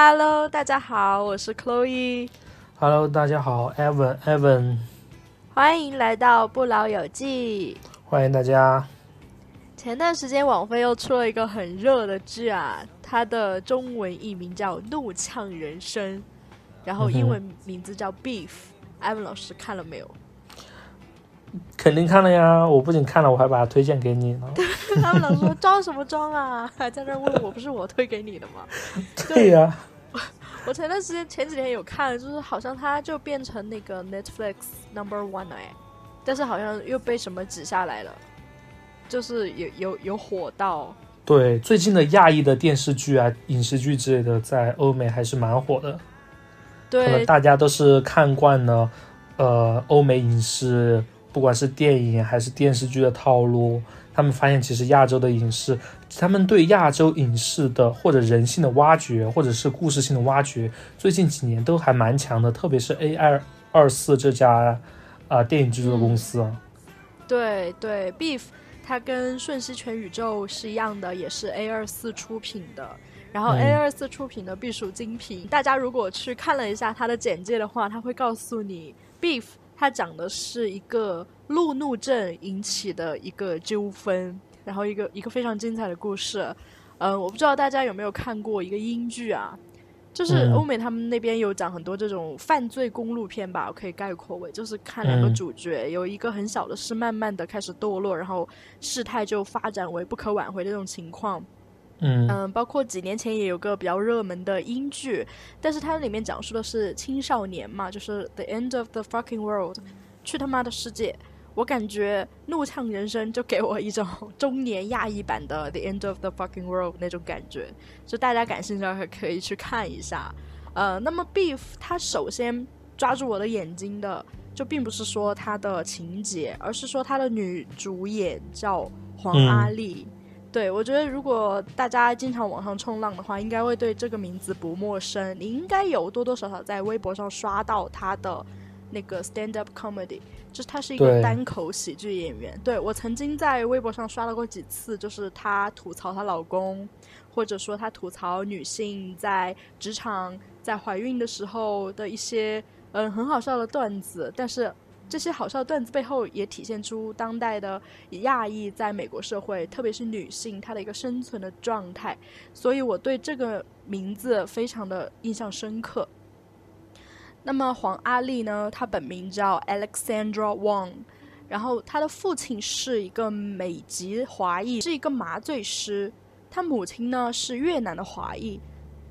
Hello，大家好，我是 Chloe。Hello，大家好，Evan，Evan，欢迎来到不老有记。欢迎大家。前段时间网飞又出了一个很热的剧啊，它的中文译名叫《怒呛人生》，然后英文名字叫 Beef。艾文老师看了没有？肯定看了呀！我不仅看了，我还把它推荐给你呢。他们老师说装什么装啊？还在那问我，不是我推给你的吗？对呀、我前段时间前几天有看，就是好像它就变成那个 Netflix Number One 了哎，但是好像又被什么挤下来了，就是有有有火到，对，最近的亚裔的电视剧啊、影视剧之类的，在欧美还是蛮火的。可能对大家都是看惯了，呃，欧美影视，不管是电影还是电视剧的套路，他们发现其实亚洲的影视，他们对亚洲影视的或者人性的挖掘，或者是故事性的挖掘，最近几年都还蛮强的，特别是 A 二二四这家啊、电影制作公司啊。对对，Beef 它跟瞬息全宇宙是一样的，也是 A 二四出品的。然后嗯 A 二四出品的必属精品，大家如果去看了一下它的简介的话，它会告诉你，Beef 它讲的是一个路怒症引起的一个纠纷，然后一个一个非常精彩的故事。嗯，我不知道大家有没有看过一个英剧啊，就是嗯欧美他们那边有讲很多这种犯罪公路片吧，我可以概括为就是看两个嗯主角，有一个很小的事，慢慢的开始堕落，然后事态就发展为不可挽回的这种情况。嗯嗯，包括几年前也有个比较热门的英剧，但是它里面讲述的是青少年嘛，就是 The End of the Fucking World，去他妈的世界。我感觉《怒呛人生》就给我一种 中年亚裔版的《The End of the Fucking World》那种感觉，就大家感兴趣的话可以去看一下。呃，那么 Beef 它首先抓住我的眼睛的，就并不是说它的情节，而是说它的女主演叫黄嗯阿丽。对，我觉得如果大家经常网上冲浪的话，应该会对这个名字不陌生。你应该有多多少少在微博上刷到她的那个 stand up comedy，就是他是一个单口喜剧演员。对我曾经在微博上刷到过几次，就是她吐槽她老公，或者说她吐槽女性在职场在怀孕的时候的一些嗯很好笑的段子，但是。这些好笑的段子背后也体现出当代的亚裔在美国社会，特别是女性她的一个生存的状态，所以我对这个名字非常的印象深刻。那么黄阿丽呢，她本名叫 Alexandra Wang，然后她的父亲是一个美籍华裔，是一个麻醉师，她母亲呢是越南的华裔，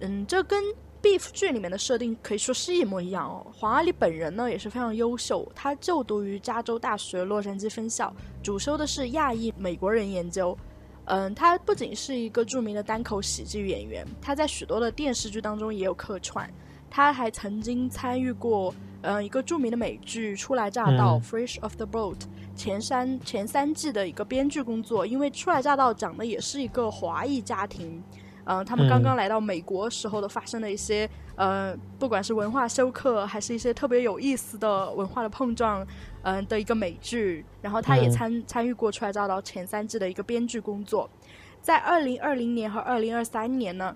嗯，这跟 Beef 剧里面的设定可以说是一模一样哦。黄阿丽本人呢也是非常优秀，她就读于加州大学洛杉矶分校，主修的是亚裔美国人研究。嗯，她不仅是一个著名的单口喜剧演员，她在许多的电视剧当中也有客串。她还曾经参与过，嗯，一个著名的美剧《初来乍到》嗯 （Fresh of the Boat） 前三前三季的一个编剧工作。因为《初来乍到》讲的也是一个华裔家庭，嗯、他们刚刚来到美国时候的发生的一些，呃，不管是文化休克，还是一些特别有意思的文化的碰撞，嗯、的一个美剧。然后他也嗯参、参与过《初来乍到》前三季的一个编剧工作。在二零二零年和二零二三年呢，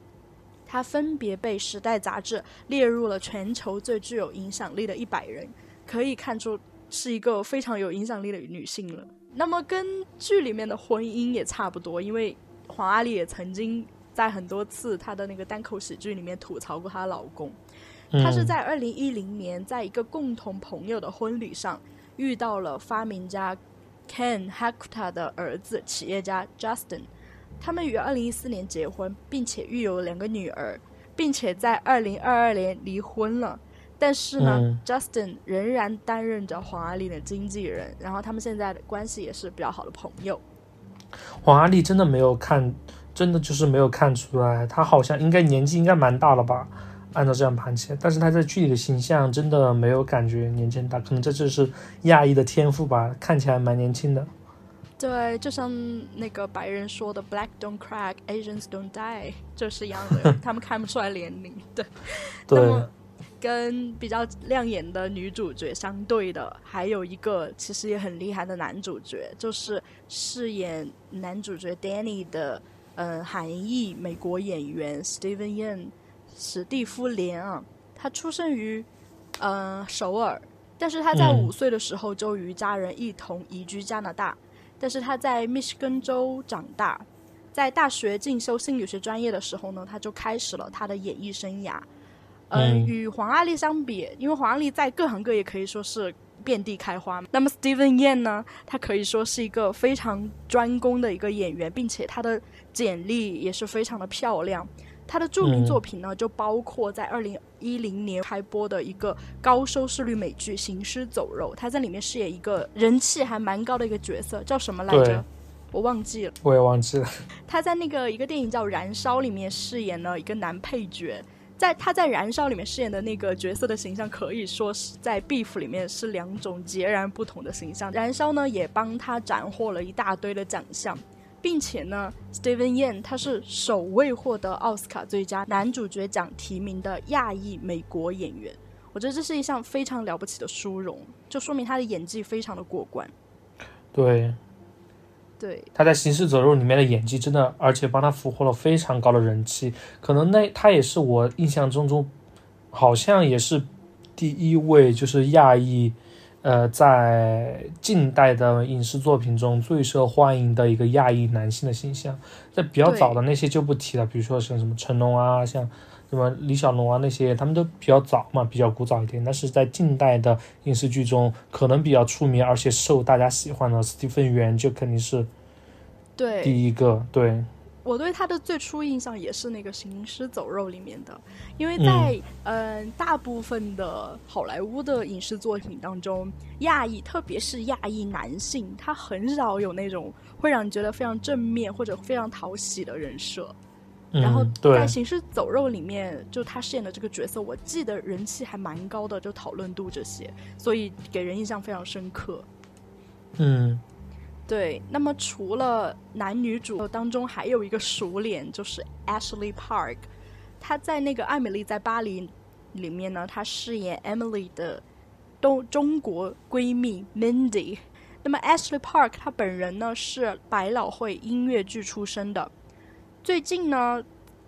她分别被《时代》杂志列入了全球最具有影响力的一百人，可以看出是一个非常有影响力的女性了。那么跟剧里面的婚姻也差不多，因为黄阿丽也曾经在很多次她的那个单口喜剧里面吐槽过她老公。她是嗯在二零一零年在一个共同朋友的婚礼上遇到了发明家 Ken Hakuta 的儿子企业家 Justin。他们于二零一四年结婚，并且育有两个女儿，并且在二零二二年离婚了。但是呢、嗯 j u s t i n 仍然担任着黄阿丽的经纪人，然后他们现在的关系也是比较好的朋友。黄阿丽真的没有看，真的就是没有看出来，她好像应该年纪应该蛮大了吧？按照这样盘起来，但是她在剧里的形象真的没有感觉年纪大，可能这就是亚裔的天赋吧，看起来蛮年轻的。对，就像那个白人说的 “Black don't crack, Asians don't die”，就是一样的，他们看不出来年龄。对，那么，跟比较亮眼的女主角相对的，还有一个其实也很厉害的男主角，就是饰演男主角 Danny 的，呃，韩裔美国演员 Steven Yeun。史蒂夫·连啊，他出生于呃首尔，但是他在嗯五岁的时候就与家人一同移居加拿大，但是他在密歇根州长大，在大学进修心理学专业的时候呢，他就开始了他的演艺生涯。嗯，嗯与黄阿丽相比，因为黄阿丽在各行各业可以说是遍地开花，那么 Steven Yeun 呢，他可以说是一个非常专攻的一个演员，并且他的简历也是非常的漂亮。他的著名嗯作品呢，就包括在二零一零年开播的一个高收视率美剧《行尸走肉》，他在里面饰演一个人气还蛮高的一个角色，叫什么来着？我忘记了。我也忘记了。他在那个一个电影叫《燃烧》里面饰演了一个男配角，在他在《燃烧》里面饰演的那个角色的形象，可以说是在《Beef》里面是两种截然不同的形象。《燃烧》呢也帮他斩获了一大堆的奖项，并且呢，Steven Yeun 他是首位获得奥斯卡最佳男主角奖提名的亚裔美国演员。我觉得这是一项非常了不起的殊荣，就说明他的演技非常的过关。对，对，他在《行尸走肉》里面的演技真的，而且帮他俘获了非常高的人气。可能那他也是我印象中中，好像也是第一位就是亚裔，呃，在近代的影视作品中最受欢迎的一个亚裔男性的形象。在比较早的那些就不提了，比如说像什么成龙啊，像什么李小龙啊那些，他们都比较早嘛，比较古早一点。但是在近代的影视剧中，可能比较出名而且受大家喜欢的史蒂芬·元就肯定是对，第一个。对，我对他的最初印象也是那个《行尸走肉》里面的，因为在嗯、呃大部分的好莱坞的影视作品当中，亚裔特别是亚裔男性，他很少有那种会让你觉得非常正面或者非常讨喜的人设。然后在《行尸走肉》里面，就他饰演的这个角色，我记得人气还蛮高的，就讨论度这些，所以给人印象非常深刻。嗯对，那么除了男女主当中，还有一个熟脸，就是 Ashley Park。她在那个《艾米丽在巴黎》里面呢，她饰演 Emily 的东中国闺蜜 Mindy。那么 Ashley Park 她本人呢是百老汇音乐剧出身的，最近呢。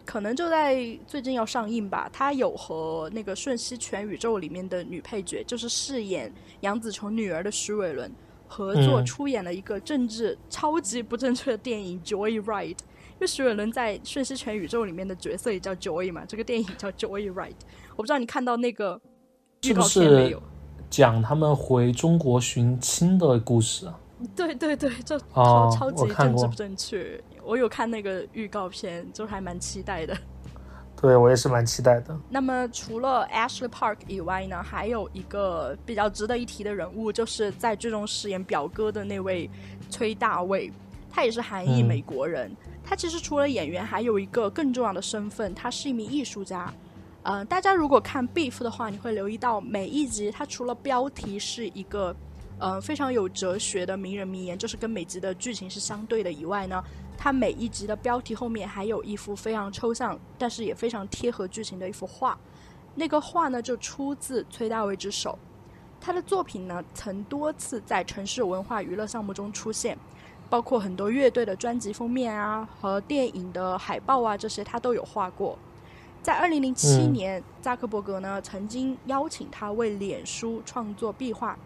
可能就在最近要上映吧。她有和那个《瞬息全宇宙》里面的女配角，就是饰演杨紫琼女儿的徐伟伦，合作嗯出演了一个政治超级不正确的电影《Joy Ride》。因为徐伟伦在《瞬息全宇宙》里面的角色也叫 Joy 嘛，这个电影叫 Joy Ride。我不知道你看到那个预告片没是有？讲他们回中国寻亲的故事啊？对对对，这超、哦超级政治不正确。我有看那个预告片，就还蛮期待的。对我也是蛮期待的。那么除了 Ashley Park 以外呢，还有一个比较值得一提的人物，就是在剧中饰演表哥的那位崔大卫，他也是韩裔嗯美国人。他其实除了演员，还有一个更重要的身份，他是一名艺术家。呃，大家如果看 Beef 的话，你会留意到每一集，它除了标题是一个呃非常有哲学的名人名言，就是跟每集的剧情是相对的以外呢，它每一集的标题后面还有一幅非常抽象，但是也非常贴合剧情的一幅画。那个画呢，就出自崔大卫之手。他的作品呢，曾多次在城市文化娱乐项目中出现，包括很多乐队的专辑封面啊和电影的海报啊，这些他都有画过。在二零零七嗯年，扎克伯格呢曾经邀请他为脸书创作壁画。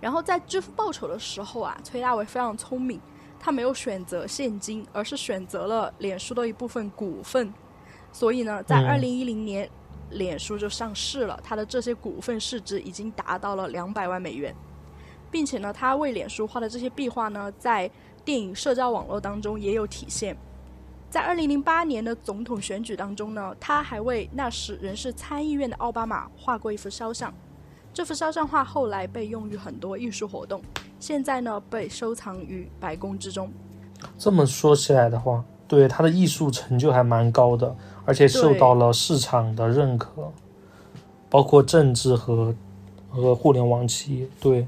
然后在支付报酬的时候啊，崔大为非常聪明，他没有选择现金，而是选择了脸书的一部分股份。所以呢，在嗯二零一零年，脸书就上市了，他的这些股份市值已经达到了两百万美元，并且呢，他为脸书画的这些壁画呢，在电影社交网络当中也有体现。在二零零八年的总统选举当中呢，他还为那时仍是参议院的奥巴马画过一幅肖像。这幅肖像画后来被用于很多艺术活动，现在呢被收藏于白宫之中。这么说起来的话，对他的艺术成就还蛮高的，而且受到了市场的认可，包括政治和和互联网企业。对，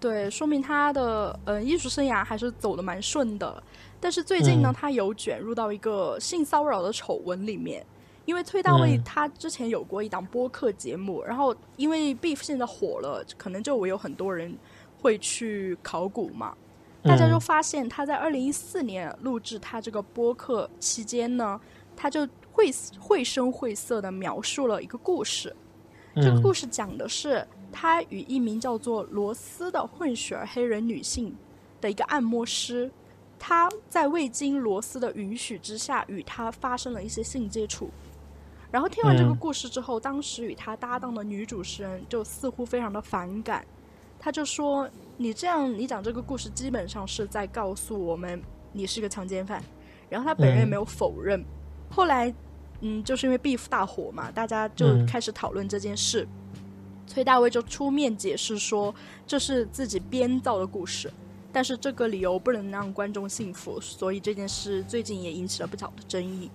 对，说明他的呃艺术生涯还是走的蛮顺的。但是最近呢，嗯他有卷入到一个性骚扰的丑闻里面。因为崔大卫嗯他之前有过一档播客节目，然后因为 Beef 现在火了，可能就会有很多人会去考古嘛。大家就嗯发现他在二零一四年录制他这个播客期间呢，他就绘绘声绘色的描述了一个故事。这个故事讲的是他与一名叫做罗斯的混血儿黑人女性的一个按摩师，他在未经罗斯的允许之下与他发生了一些性接触。然后听完这个故事之后，当时与他搭档的女主持人就似乎非常的反感，他就说：“你这样，你讲这个故事基本上是在告诉我们你是个强奸犯。”然后他本人也没有否认。后来，嗯，就是因为 beef 大火嘛，大家就开始讨论这件事。崔大卫就出面解释说，这是自己编造的故事，但是这个理由不能让观众信服，所以这件事最近也引起了不小的争议。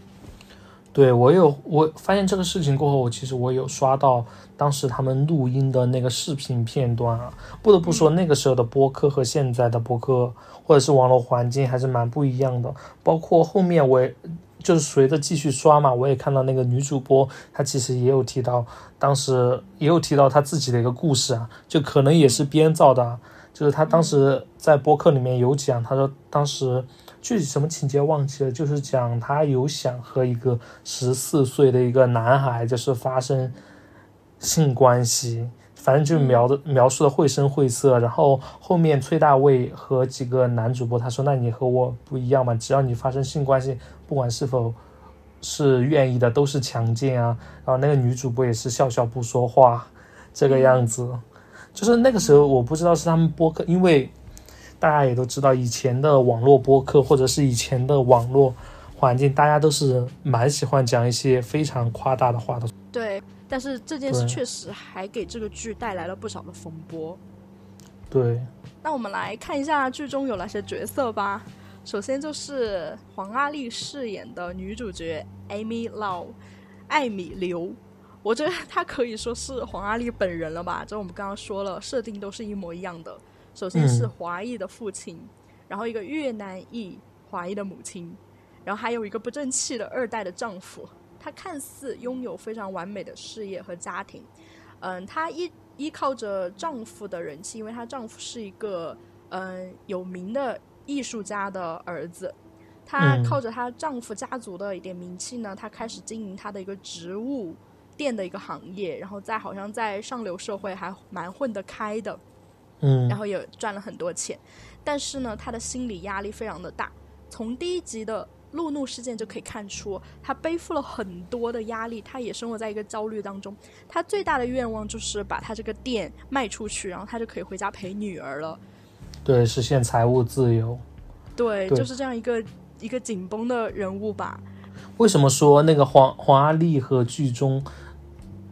对我有我发现这个事情过后，我其实我有刷到当时他们录音的那个视频片段啊。不得不说，那个时候的播客和现在的播客或者是网络环境还是蛮不一样的。包括后面我也就是随着继续刷嘛，我也看到那个女主播她其实也有提到，当时也有提到她自己的一个故事啊，就可能也是编造的。就是她当时在播客里面有讲，她说当时。具体什么情节忘记了，就是讲他有想和一个十四岁的一个男孩，就是发生性关系，反正就描的描述的绘声绘色。然后后面崔大卫和几个男主播他说：“那你和我不一样嘛，只要你发生性关系，不管是否是愿意的，都是强奸啊。”然后那个女主播也是笑笑不说话，这个样子。就是那个时候，我不知道是他们播客，因为。大家也都知道，以前的网络播客或者是以前的网络环境，大家都是蛮喜欢讲一些非常夸大的话的。对，但是这件事确实还给这个剧带来了不少的风波。对，那我们来看一下剧中有哪些角色吧。首先就是黄阿丽饰演的女主角 Amy Lau，艾米刘，我觉得她可以说是黄阿丽本人了吧？就我们刚刚说了，设定都是一模一样的。首先是华裔的父亲，然后一个越南裔华裔的母亲，然后还有一个不争气的二代的丈夫。他看似拥有非常完美的事业和家庭，嗯，她依依靠着丈夫的人气，因为她丈夫是一个嗯有名的艺术家的儿子。她靠着她丈夫家族的一点名气呢，她开始经营她的一个植物店的一个行业，然后在好像在上流社会还蛮混得开的。嗯，然后也赚了很多钱，但是呢，他的心理压力非常的大。从第一集的路怒事件就可以看出，他背负了很多的压力，他也生活在一个焦虑当中。他最大的愿望就是把他这个店卖出去，然后他就可以回家陪女儿了。对，实现财务自由。对，就是这样一个一个紧绷的人物吧。为什么说那个黄黄阿丽和剧中？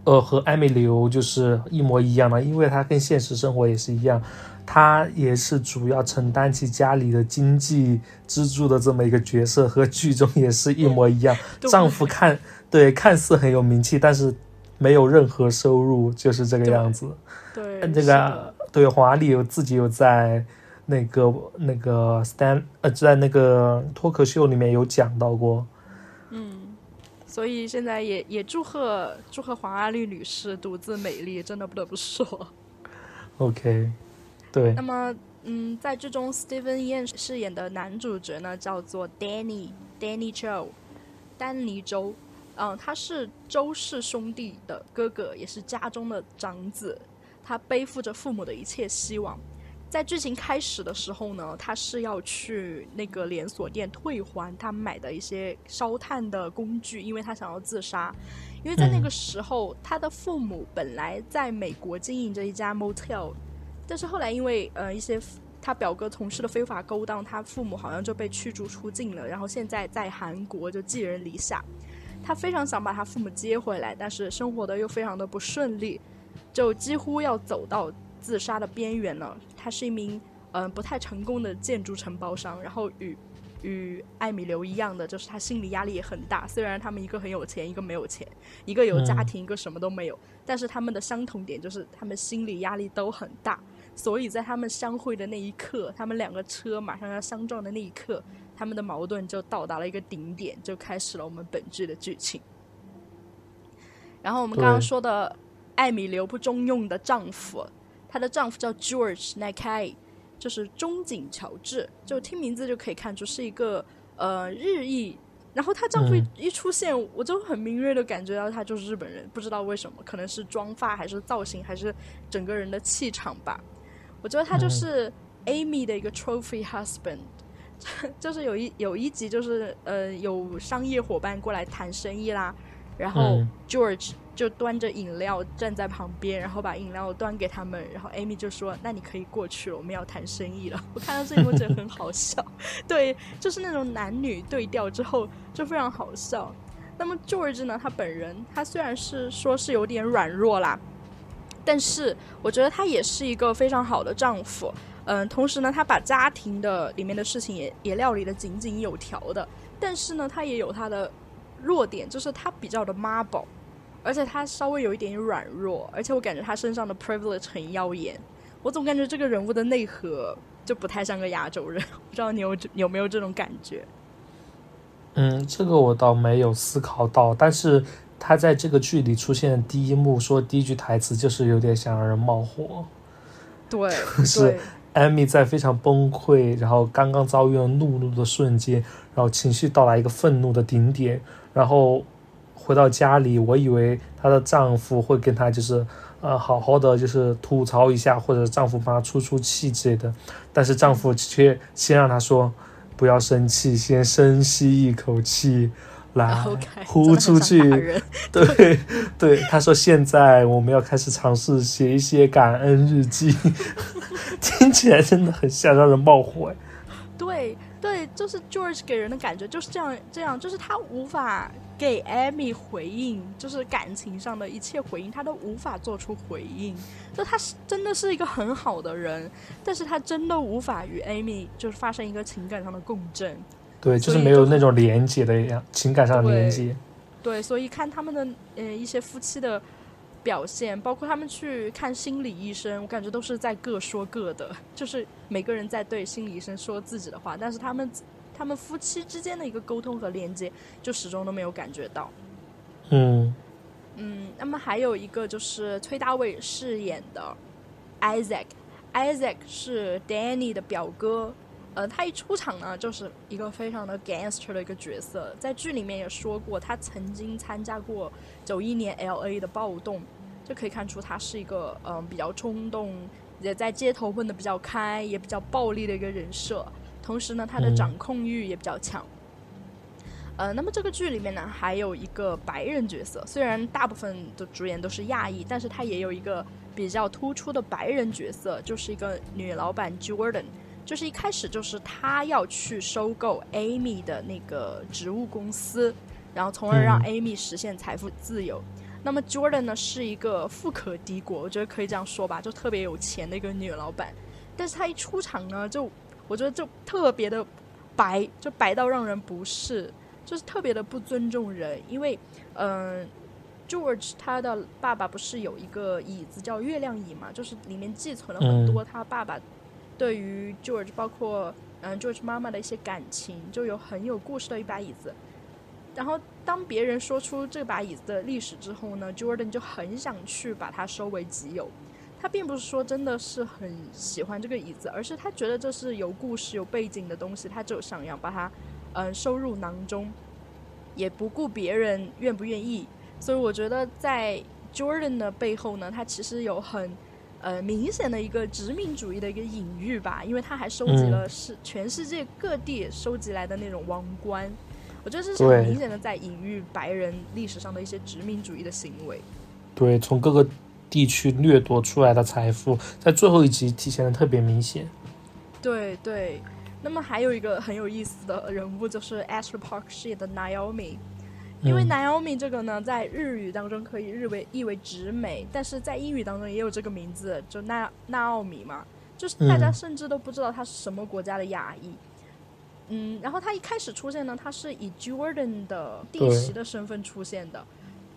呃，和艾米流就是一模一样的，因为她跟现实生活也是一样，她也是主要承担起家里的经济支柱的这么一个角色，和剧中也是一模一样。丈夫看对看似很有名气，但是没有任何收入，就是这个样子。对，这个对黄阿丽有自己有在那个那个 stand 呃，在那个脱口秀里面有讲到过。所以现在也也祝贺祝贺黄阿丽女士独自美丽，真的不得不说。OK，对。那么，嗯，在剧中，Steven Yeun 饰演的男主角呢，叫做 Danny Danny Chow，丹尼周。嗯，他是周氏兄弟的哥哥，也是家中的长子，他背负着父母的一切希望。在剧情开始的时候呢，他是要去那个连锁店退还他买的一些烧炭的工具，因为他想要自杀。因为在那个时候，他的父母本来在美国经营着一家 motel，但是后来因为呃一些他表哥从事的非法勾当，他父母好像就被驱逐出境了。然后现在在韩国就寄人篱下，他非常想把他父母接回来，但是生活的又非常的不顺利，就几乎要走到。自杀的边缘呢。他是一名嗯不太成功的建筑承包商，然后与与艾米留一样的，就是他心理压力也很大。虽然他们一个很有钱，一个没有钱，一个有家庭，一个什么都没有，但是他们的相同点就是他们心理压力都很大。所以在他们相会的那一刻，他们两个车马上要相撞的那一刻，他们的矛盾就到达了一个顶点，就开始了我们本剧的剧情。然后我们刚刚说的艾米留不中用的丈夫。她的丈夫叫 George Nakai，就是中井乔治，就听名字就可以看出是一个呃日裔。然后她丈夫嗯。一出现，我就很敏锐的感觉到他就是日本人，不知道为什么，可能是妆发还是造型，还是整个人的气场吧。我觉得他就是 Amy 的一个 trophy husband，就是有一有一集就是呃有商业伙伴过来谈生意啦，然后嗯。George 就端着饮料站在旁边，然后把饮料端给他们，然后 Amy 就说：“那你可以过去了，我们要谈生意了。”我看到这一幕觉得很好笑，对，就是那种男女对调之后就非常好笑。那么 George 呢，他本人他虽然是说是有点软弱啦，但是我觉得他也是一个非常好的丈夫。嗯，同时呢，他把家庭的里面的事情也也料理的井井有条的。但是呢，他也有他的弱点，就是他比较的妈宝，而且他稍微有一点软弱，而且我感觉他身上的 privilege 很耀眼。我总感觉这个人物的内核就不太像个亚洲人，不知道你有有没有这种感觉？嗯，这个我倒没有思考到，但是他在这个剧里出现的第一幕说第一句台词就是有点想让人冒火。对，是对，艾米在非常崩溃，然后刚刚遭遇了怒怒的瞬间，然后情绪到达一个愤怒的顶点，然后回到家里，我以为她的丈夫会跟她就是呃好好的就是吐槽一下，或者丈夫帮她出出气之类的，但是丈夫却先让她说不要生气，先深吸一口气。来呼出去对对，他说现在我们要开始尝试写一些感恩日记，听起来真的很像让人冒火哎。对对，就是 George 给人的感觉就是这样，这样就是他无法给 Amy 回应，就是感情上的一切回应，他都无法做出回应。就他是真的是一个很好的人，但是他真的无法与 Amy 就是发生一个情感上的共振。对，就是没有那种连接的一样，情感上的连接。对，所以看他们的呃一些夫妻的表现，包括他们去看心理医生，我感觉都是在各说各的，就是每个人在对心理医生说自己的话，但是他们他们夫妻之间的一个沟通和连接，就始终都没有感觉到。嗯嗯，那么还有一个就是崔大卫饰演的 Isaac，Isaac 是 Danny 的表哥。呃，他一出场呢，就是一个非常的 gangster 的一个角色，在剧里面也说过，他曾经参加过九一年 L A 的暴动，就可以看出他是一个嗯、呃比较冲动，也在街头混得比较开，也比较暴力的一个人设。同时呢，他的嗯掌控欲也比较强。呃，那么这个剧里面呢，还有一个白人角色，虽然大部分的主演都是亚裔，但是他也有一个比较突出的白人角色，就是一个女老板 Jordan。就是一开始就是他要去收购 Amy 的那个植物公司，然后从而让嗯 Amy 实现财富自由。那么 Jordan 呢是一个富可敌国，我觉得可以这样说吧，就特别有钱的一个女老板。但是她一出场呢，就我觉得就特别的白，就白到让人不适，就是特别的不尊重人。因为，嗯、George 他的爸爸不是有一个椅子叫月亮椅嘛，就是里面寄存了很多他爸爸对于 George 包括嗯 George 妈妈的一些感情，就有很有故事的一把椅子。然后当别人说出这把椅子的历史之后呢，Jordan 就很想去把它收为己有。他并不是说真的是很喜欢这个椅子，而是他觉得这是有故事、有背景的东西，他就想要把它嗯收入囊中，也不顾别人愿不愿意。所以我觉得在 Jordan 的背后呢，他其实有很呃明显的一个殖民主义的一个隐喻吧，因为他还收集了是全世界各地收集来的那种王冠。我觉得这是很明显的在隐喻白人历史上的一些殖民主义的行为。对，从各个地区掠夺出来的财富，在最后一集体现的特别明显。对对，那么还有一个很有意思的人物就是 Ashley Park 饰演的 Naomi，因为嗯。Naomi 这个呢，在日语当中可以日为译为直美，但是在英语当中也有这个名字，就纳纳奥米嘛，就是大家嗯。甚至都不知道他是什么国家的亚裔。嗯，然后他一开始出现呢，他是以 Jordan 的弟媳的身份出现的，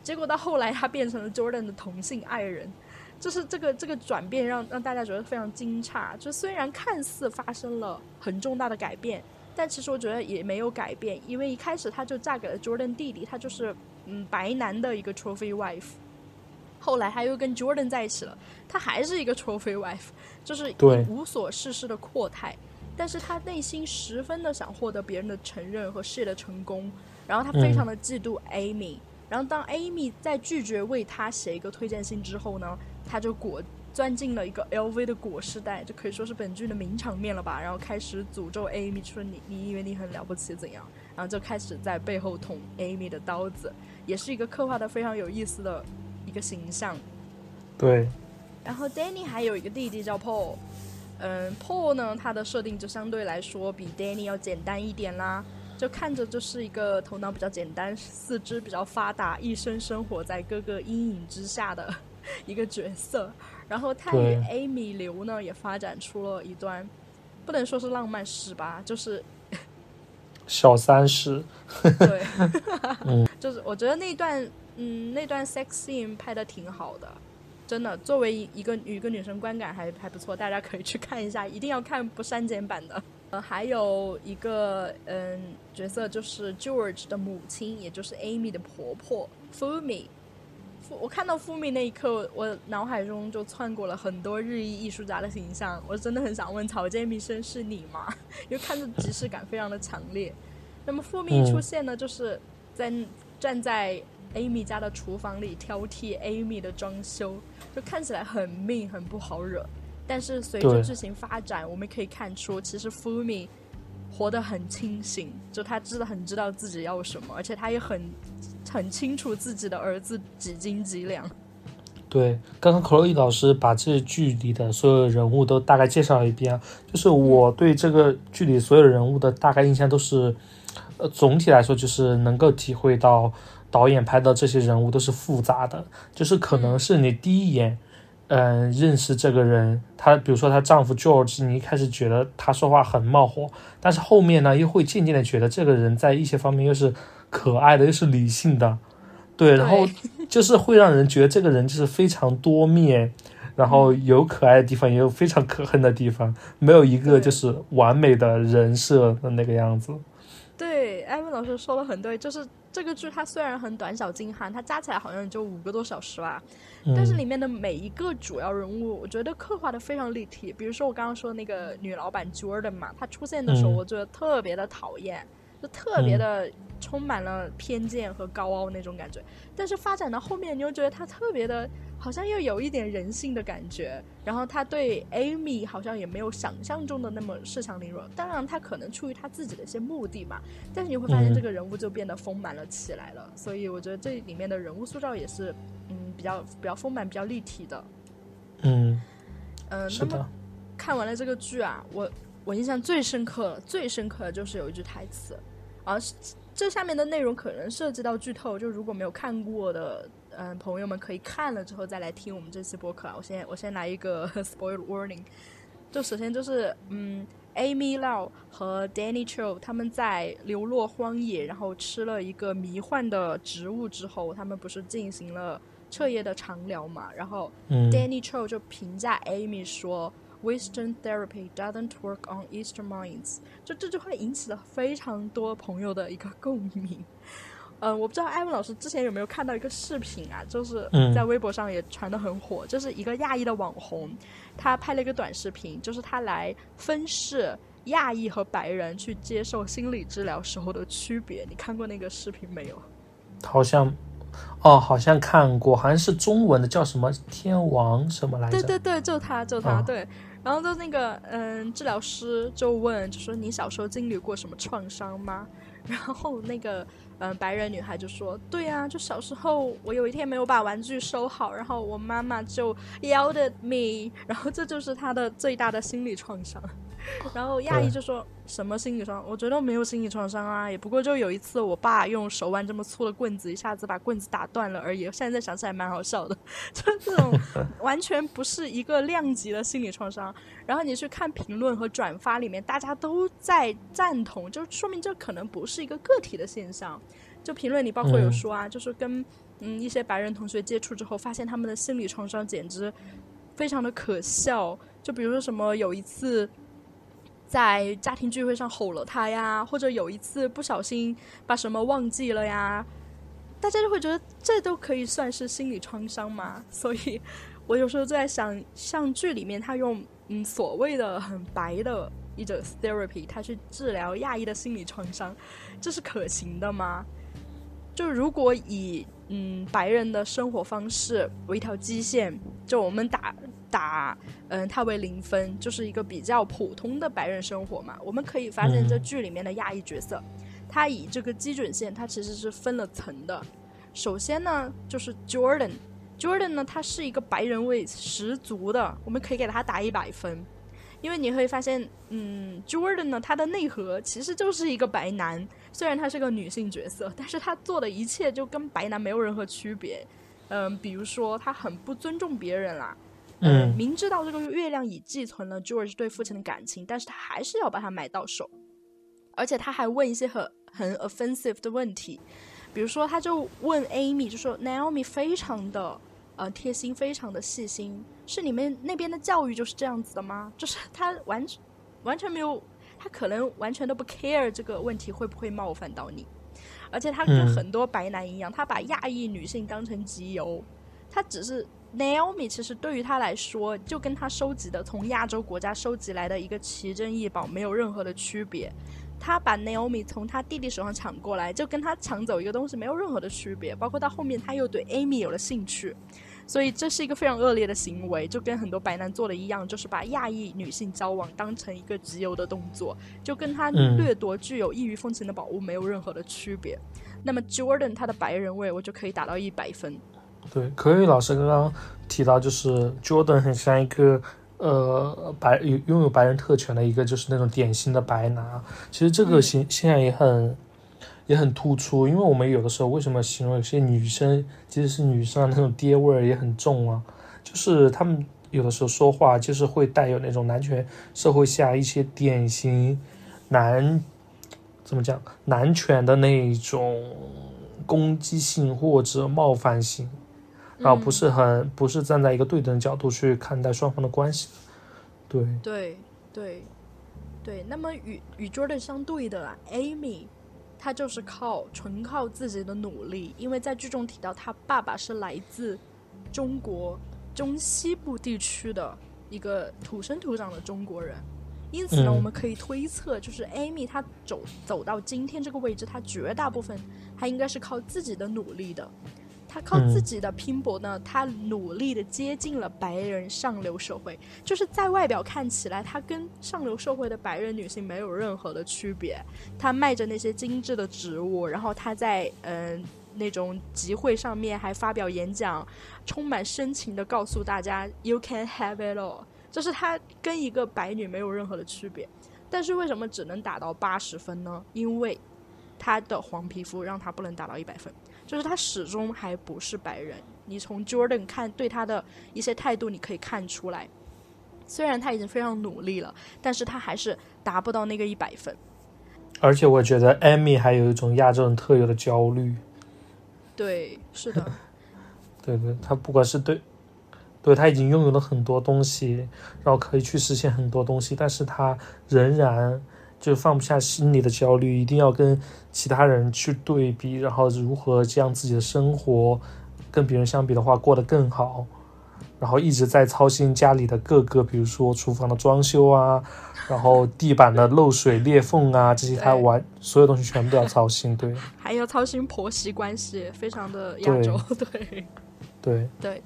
结果到后来他变成了 Jordan 的同性爱人，就是这个这个转变让让大家觉得非常惊诧。就虽然看似发生了很重大的改变，但其实我觉得也没有改变，因为一开始她就嫁给了 Jordan 弟弟，他就是嗯白男的一个 trophy wife。后来他又跟 Jordan 在一起了，他还是一个 trophy wife，就是对无所事事的阔太。但是他内心十分的想获得别人的承认和事业的成功，然后他非常的嫉妒 Amy，、然后当 Amy 在拒绝为他写一个推荐信之后呢，他就果钻进了一个 LV 的裹尸袋，这可以说是本剧的名场面了吧。然后开始诅咒 Amy，说你你以为你很了不起怎样？然后就开始在背后捅 Amy 的刀子，也是一个刻画的非常有意思的一个形象。对，然后 Danny 还有一个弟弟叫 Paul，嗯，Paul 呢，他的设定就相对来说比 Danny 要简单一点啦，就看着就是一个头脑比较简单、四肢比较发达、一生生活在哥哥阴影之下的一个角色。然后他与 Amy 刘呢也发展出了一段，不能说是浪漫史吧，就是小三史，对，嗯 就是我觉得那段嗯那段 sex scene 拍的挺好的，真的，作为一个一个女生观感还还不错，大家可以去看一下，一定要看不删减版的。呃，还有一个嗯角色就是 George 的母亲，也就是 Amy 的婆婆 Fumi。我看到 Fumi 那一刻，我脑海中就窜过了很多日裔艺术家的形象。我真的很想问草间弥生是你吗？因为看着即视感非常的强烈。那么 Fumi 一出现呢，就是在站在 Amy 家的厨房里挑剔 Amy 的装修，就看起来很命，很不好惹。但是随着剧情发展，我们可以看出，其实 Fumi 活得很清醒，就他知道很知道自己要什么，而且他也很很清楚自己的儿子几斤几两。对，刚刚 Chloe 老师把这剧里的所有人物都大概介绍了一遍，就是我对这个剧里所有人物的大概印象都是，呃，总体来说就是能够体会到导演拍的这些人物都是复杂的，就是可能是你第一眼，嗯、认识这个人，她比如说她丈夫 George，你一开始觉得他说话很冒火，但是后面呢又会渐渐的觉得这个人在一些方面又是可爱的，又是理性的，对，然后就是会让人觉得这个人就是非常多面，然后有可爱的地方，也有非常可恨的地方，没有一个就是完美的人设的那个样子。对，艾文老师说的很对，就是这个剧它虽然很短小精悍，它加起来好像就五个多小时吧，但是嗯里面的每一个主要人物，我觉得刻画的非常立体。比如说我刚刚说那个女老板 Jordan 嘛，她出现的时候，嗯。我觉得特别的讨厌，就特别的充满了偏见和高傲那种感觉。但是发展到后面，你又觉得他特别的，好像又有一点人性的感觉。然后他对 Amy 好像也没有想象中的那么恃强凌弱。当然，他可能出于他自己的一些目的嘛。但是你会发现嗯这个人物就变得丰满了起来了。所以我觉得这里面的人物塑造也是，嗯，比较比较丰满、比较立体的。嗯，嗯、那么，看完了这个剧啊，我我印象最深刻、最深刻的就是有一句台词，啊，是这下面的内容可能涉及到剧透，就如果没有看过的，嗯、朋友们可以看了之后再来听我们这期播客啊。我先我先来一个 spoil warning，就首先就是嗯。Amy Lau 和 Danny Cho 他们在流落荒野，然后吃了一个迷幻的植物之后，他们不是进行了彻夜的长聊嘛？然后嗯 Danny Cho 就评价 Amy 说，Western therapy doesn't work on Eastern minds。就这句话引起了非常多朋友的一个共鸣。嗯，我不知道艾文老师之前有没有看到一个视频啊，就是嗯在微博上也传的很火，就是一个亚裔的网红，他拍了一个短视频，就是他来分饰亚裔和白人去接受心理治疗时候的区别。你看过那个视频没有？好像，哦，好像看过，好像是中文的，叫什么天王什么来着？对对对，就他，就他，哦对。然后就那个嗯，治疗师就问，就说你小时候经历过什么创伤吗？然后那个嗯白人女孩就说，对啊，就小时候我有一天没有把玩具收好，然后我妈妈就 yelled at me，然后这就是她的最大的心理创伤。然后亚裔就说什么心理创伤？我觉得没有心理创伤啊，也不过就有一次我爸用手腕这么粗的棍子一下子把棍子打断了而已。现在想起来蛮好笑的，就这种 完全不是一个量级的心理创伤。然后你去看评论和转发里面，大家都在赞同，就说明这可能不是一个个体的现象。就评论里包括有嗯说啊，就是跟嗯一些白人同学接触之后，发现他们的心理创伤简直非常的可笑。就比如说什么有一次在家庭聚会上吼了他呀，或者有一次不小心把什么忘记了呀，大家就会觉得这都可以算是心理创伤嘛。所以我有时候就在想，像剧里面他用嗯所谓的很白的一种 therapy，他去治疗亚裔的心理创伤，这是可行的吗？就如果以嗯白人的生活方式为一条基线，就我们打打嗯他为零分，就是一个比较普通的白人生活嘛。我们可以发现，这剧里面的亚裔角色，他以这个基准线，它其实是分了层的。首先呢，就是 Jordan。Jordan 呢，他是一个白人味十足的，我们可以给他打一百分，因为你会发现，嗯，Jordan 呢，他的内核其实就是一个白男，虽然他是个女性角色，但是他做的一切就跟白男没有任何区别，嗯，比如说他很不尊重别人啦，嗯，明知道这个月亮已寄存了 George 对父亲的感情，但是他还是要把它买到手，而且他还问一些很很 offensive 的问题。比如说，他就问 Amy，就说 Naomi 非常的呃贴心，非常的细心，是你们那边的教育就是这样子的吗？就是他完全完全没有，他可能完全都不 care 这个问题会不会冒犯到你，而且他跟很多白男一样，他把亚裔女性当成集邮，他只是 Naomi 其实对于他来说，就跟他收集的从亚洲国家收集来的一个奇珍异宝没有任何的区别。他把 Naomi 从他弟弟手上抢过来，就跟他抢走一个东西没有任何的区别。包括到后面，他又对 Amy 有了兴趣，所以这是一个非常恶劣的行为，就跟很多白男做的一样，就是把亚裔女性交往当成一个集邮的动作，就跟他掠夺具有异域风情的宝物没有任何的区别。那么 Jordan 他的白人味，我就可以打到一百分。对，可以老师刚刚提到，就是 Jordan 很像一个。呃，白有拥有白人特权的一个就是那种典型的白男，其实这个现现象也很也很突出，因为我们有的时候为什么形容有些女生，即使是女生那种爹味儿也很重啊，就是他们有的时候说话就是会带有那种男权社会下一些典型男怎么讲男权的那种攻击性或者冒犯性。然后不是很不是站在一个对等角度去看待双方的关系，对对对对。那么与与 Jordan 相对的 Amy，她就是靠纯靠自己的努力，因为在剧中提到她爸爸是来自中国中西部地区的一个土生土长的中国人，因此呢，我们可以推测，就是 Amy 她走走到今天这个位置，她绝大部分她应该是靠自己的努力的。他靠自己的拼搏呢，他努力的接近了白人上流社会，就是在外表看起来，他跟上流社会的白人女性没有任何的区别。他卖着那些精致的植物，然后他在嗯那种集会上面还发表演讲，充满深情的告诉大家 “You can have it all”，就是他跟一个白女没有任何的区别。但是为什么只能打到八十分呢？因为他的黄皮肤让他不能打到一百分。就是他始终还不是白人，你从 Jordan 看对他的一些态度，你可以看出来，虽然他已经非常努力了，但是他还是达不到那个一百分。而且我觉得 Amy 还有一种亚洲人特有的焦虑。对，是的。对对，他不管是对，对他已经拥有了很多东西，然后可以去实现很多东西，但是他仍然。就放不下心里的焦虑，一定要跟其他人去对比，然后如何将自己的生活跟别人相比的话过得更好，然后一直在操心家里的各个，比如说厨房的装修啊，然后地板的漏水裂缝啊，这些他完所有东西全部都要操心，对。还要操心婆媳关系，非常的亚洲，对。对对。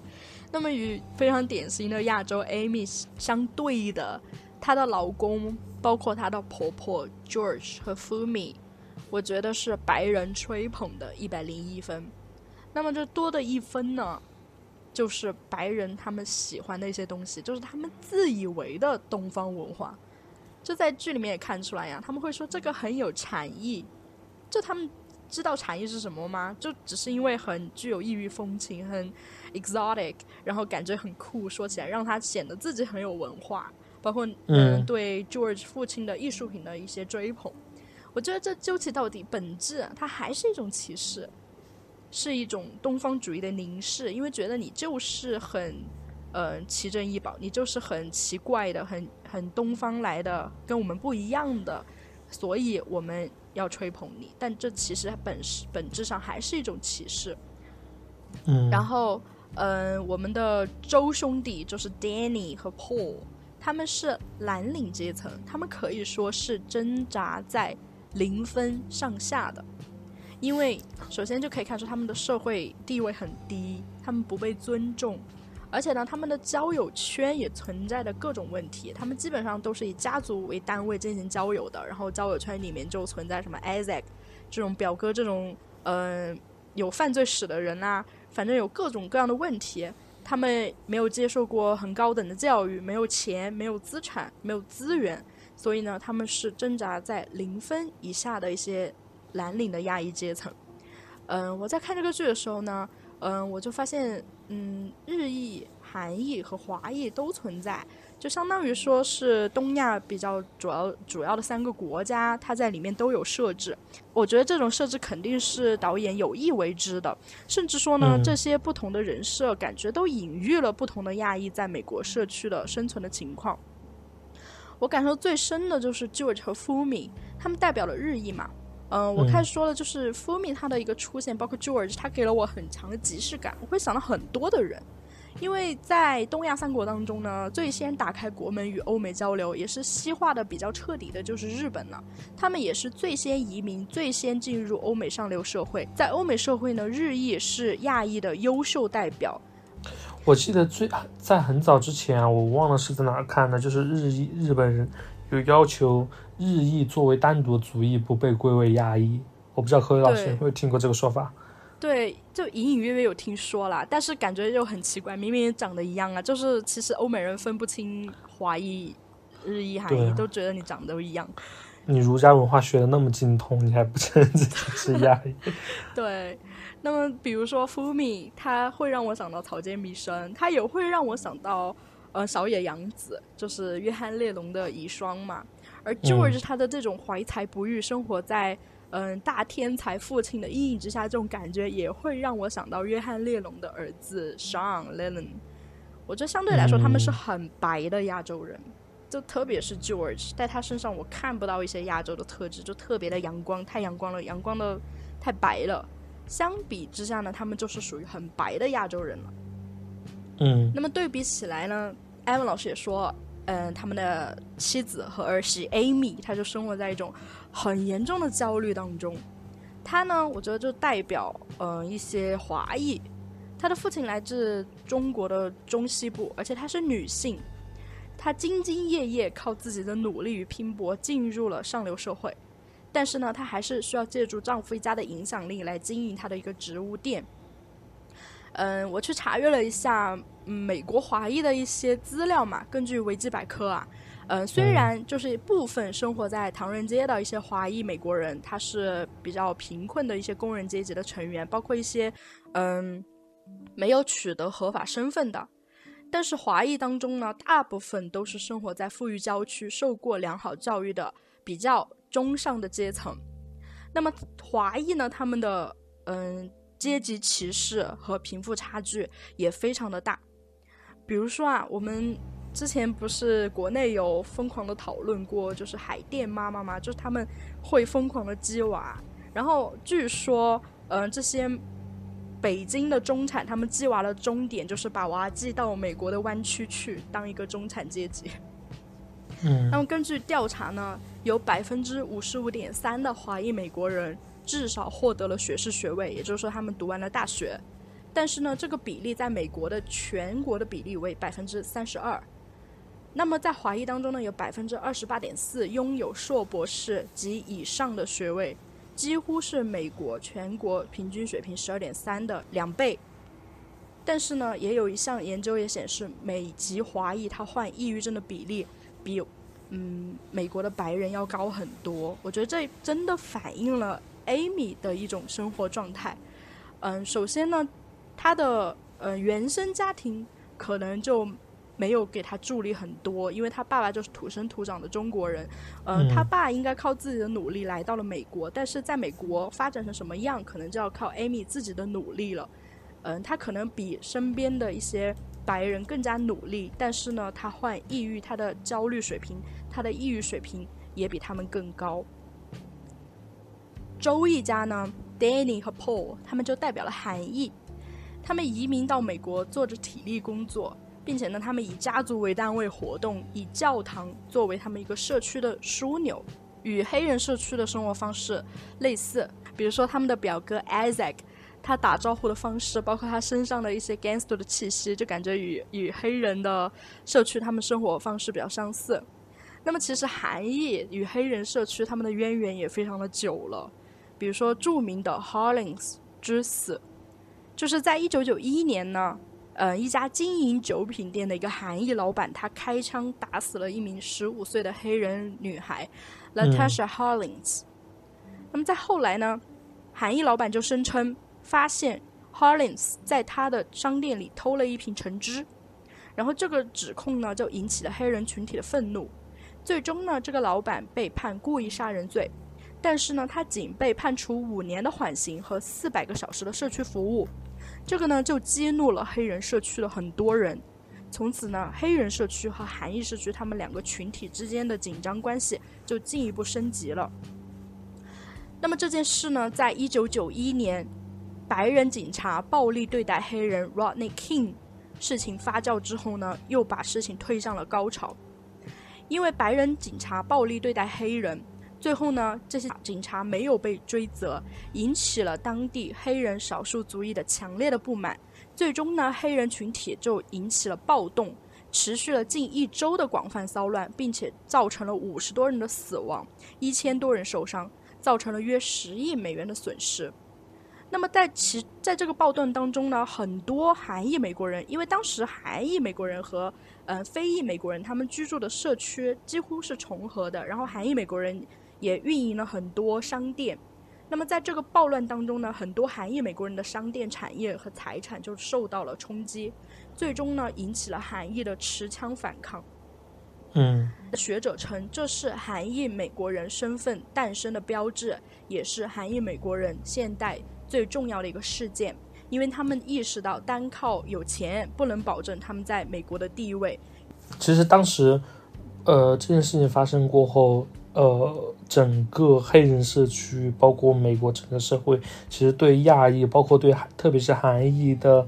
那么与非常典型的亚洲 Amy 相对的，她的老公。包括她的婆婆 George 和 Fumi，我觉得是白人吹捧的一百零一分。那么这多的一分呢，就是白人他们喜欢的一些东西，就是他们自以为的东方文化。这在剧里面也看出来呀，他们会说这个很有禅意。就他们知道禅意是什么吗？就只是因为很具有异域风情，很 exotic，然后感觉很酷，说起来让他显得自己很有文化。包括嗯对 George 父亲的艺术品的一些追捧，我觉得这究其到底本质，它还是一种歧视，是一种东方主义的凝视，因为觉得你就是很呃奇珍异宝，你就是很奇怪的，很很东方来的，跟我们不一样的，所以我们要吹捧你。但这其实本是本质上还是一种歧视。嗯，然后嗯，我们的周兄弟就是 Danny 和 Paul，他们是蓝领阶层，他们可以说是挣扎在零分上下的。因为首先就可以看出他们的社会地位很低，他们不被尊重，而且呢，他们的交友圈也存在着各种问题。他们基本上都是以家族为单位进行交友的，然后交友圈里面就存在什么 Isaac 这种表哥这种嗯有犯罪史的人啊，反正有各种各样的问题。他们没有接受过很高等的教育，没有钱，没有资产，没有资源，所以呢，他们是挣扎在零分以下的一些。蓝领的亚裔阶层，嗯，我在看这个剧的时候呢，嗯，我就发现，嗯，日裔、韩裔和华裔都存在，就相当于说是东亚比较主要主要的三个国家，它在里面都有设置。我觉得这种设置肯定是导演有意为之的，甚至说呢，这些不同的人设感觉都隐喻了不同的亚裔在美国社区的生存的情况。我感受最深的就是 George 和 Fumi，他们代表了日裔嘛。嗯，我开始说了，就是 Fumi 他的一个出现，包括 George，他给了我很强的即视感。我会想到很多的人，因为在东亚三国当中呢，最先打开国门与欧美交流，也是西化的比较彻底的，就是日本了。他们也是最先移民、最先进入欧美上流社会。在欧美社会呢，日裔是亚裔的优秀代表。我记得最在很早之前啊，我忘了是在哪儿看的，就是日裔日本人有要求。日裔作为单独族裔不被归为亚裔，我不知道何伟老师有没有听过这个说法。对，就隐隐约约有听说啦，但是感觉又很奇怪，明明长得一样啊，就是其实欧美人分不清华裔、日裔、韩裔，都觉得你长得都一样。你儒家文化学的那么精通，你还不承认自己是 亚裔？对，那么比如说 Fumi，他会让我想到草间弥生，他也会让我想到呃小野洋子，就是约翰列侬的遗孀嘛。而 George 他的这种怀才不遇，生活在嗯大天才父亲的阴影之下，这种感觉也会让我想到约翰列侬的儿子 Sean Lennon。我觉得相对来说他们是很白的亚洲人，就特别是 George，在他身上我看不到一些亚洲的特质，就特别的阳光，太阳光了，阳光的太白了。相比之下呢，他们就是属于很白的亚洲人了。嗯，那么对比起来呢，艾文老师也说。嗯，他们的妻子和儿媳 Amy，她就生活在一种很严重的焦虑当中。她呢，我觉得就代表嗯一些华裔。她的父亲来自中国的中西部，而且她是女性。她兢兢业业，靠自己的努力与拼搏进入了上流社会。但是呢，她还是需要借助丈夫一家的影响力来经营她的一个植物店。嗯，我去查阅了一下美国华裔的一些资料嘛。根据维基百科啊，嗯，虽然就是部分生活在唐人街的一些华裔美国人，他是比较贫困的一些工人阶级的成员，包括一些嗯没有取得合法身份的。但是华裔当中呢，大部分都是生活在富裕郊区、受过良好教育的比较中上的阶层。那么华裔呢，他们的嗯。阶级歧视和贫富差距也非常的大，比如说啊，我们之前不是国内有疯狂的讨论过，就是海淀妈妈吗？就是他们会疯狂的鸡娃，然后据说，嗯，这些北京的中产，他们鸡娃的终点就是把娃寄到美国的湾区去当一个中产阶级。嗯，那么根据调查呢，有百分之五十五点三的华裔美国人。至少获得了学士学位，也就是说他们读完了大学。但是呢，这个比例在美国的全国的比例为百分之三十二。那么在华裔当中呢，有百分之二十八点四拥有硕博士及以上的学位，几乎是美国全国平均水平十二点三的两倍。但是呢，也有一项研究也显示，美籍华裔他患抑郁症的比例比嗯美国的白人要高很多。我觉得这真的反映了。Amy 的一种生活状态，嗯，首先呢，他的呃原生家庭可能就没有给他助力很多，因为他爸爸就是土生土长的中国人，嗯，他爸应该靠自己的努力来到了美国，但是在美国发展成什么样，可能就要靠 Amy 自己的努力了，嗯，他可能比身边的一些白人更加努力，但是呢，他患抑郁，他的焦虑水平，他的抑郁水平也比他们更高。周一家呢，Danny 和 Paul，他们就代表了韩裔。他们移民到美国做着体力工作，并且呢，他们以家族为单位活动，以教堂作为他们一个社区的枢纽，与黑人社区的生活方式类似。比如说，他们的表哥 Isaac，他打招呼的方式，包括他身上的一些 gangster 的气息，就感觉与与黑人的社区他们生活方式比较相似。那么，其实韩裔与黑人社区他们的渊源也非常的久了。比如说，著名的 Hollings 之死，就是在一九九一年呢，呃，一家经营酒品店的一个韩裔老板，他开枪打死了一名十五岁的黑人女孩 Latasha Harlings。那么在后来呢，韩裔老板就声称发现 Harlings 在他的商店里偷了一瓶橙汁，然后这个指控呢就引起了黑人群体的愤怒。最终呢，这个老板被判故意杀人罪，但是呢，他仅被判处五年的缓刑和四百个小时的社区服务。这个呢，就激怒了黑人社区的很多人。从此呢，黑人社区和韩裔社区他们两个群体之间的紧张关系就进一步升级了。那么这件事呢，在一九九一年，白人警察暴力对待黑人 Rodney King 事情发酵之后呢，又把事情推向了高潮。因为白人警察暴力对待黑人，最后呢，这些警察没有被追责，引起了当地黑人少数族裔的强烈的不满。最终呢，黑人群体就引起了暴动，持续了近一周的广泛骚乱，并且造成了五十多人的死亡，一千多人受伤，造成了约十亿美元的损失。那么在其在这个暴动当中呢，很多韩裔美国人，因为当时韩裔美国人和嗯，非裔美国人他们居住的社区几乎是重合的，然后韩裔美国人也运营了很多商店。那么在这个暴乱当中呢，很多韩裔美国人的商店产业和财产就受到了冲击，最终呢引起了韩裔的持枪反抗。嗯，学者称这是韩裔美国人身份诞生的标志，也是韩裔美国人现代最重要的一个事件。因为他们意识到单靠有钱不能保证他们在美国的地位。其实当时，呃，这件事情发生过后，呃，整个黑人社区，包括美国整个社会，其实对亚裔，包括对特别是韩裔的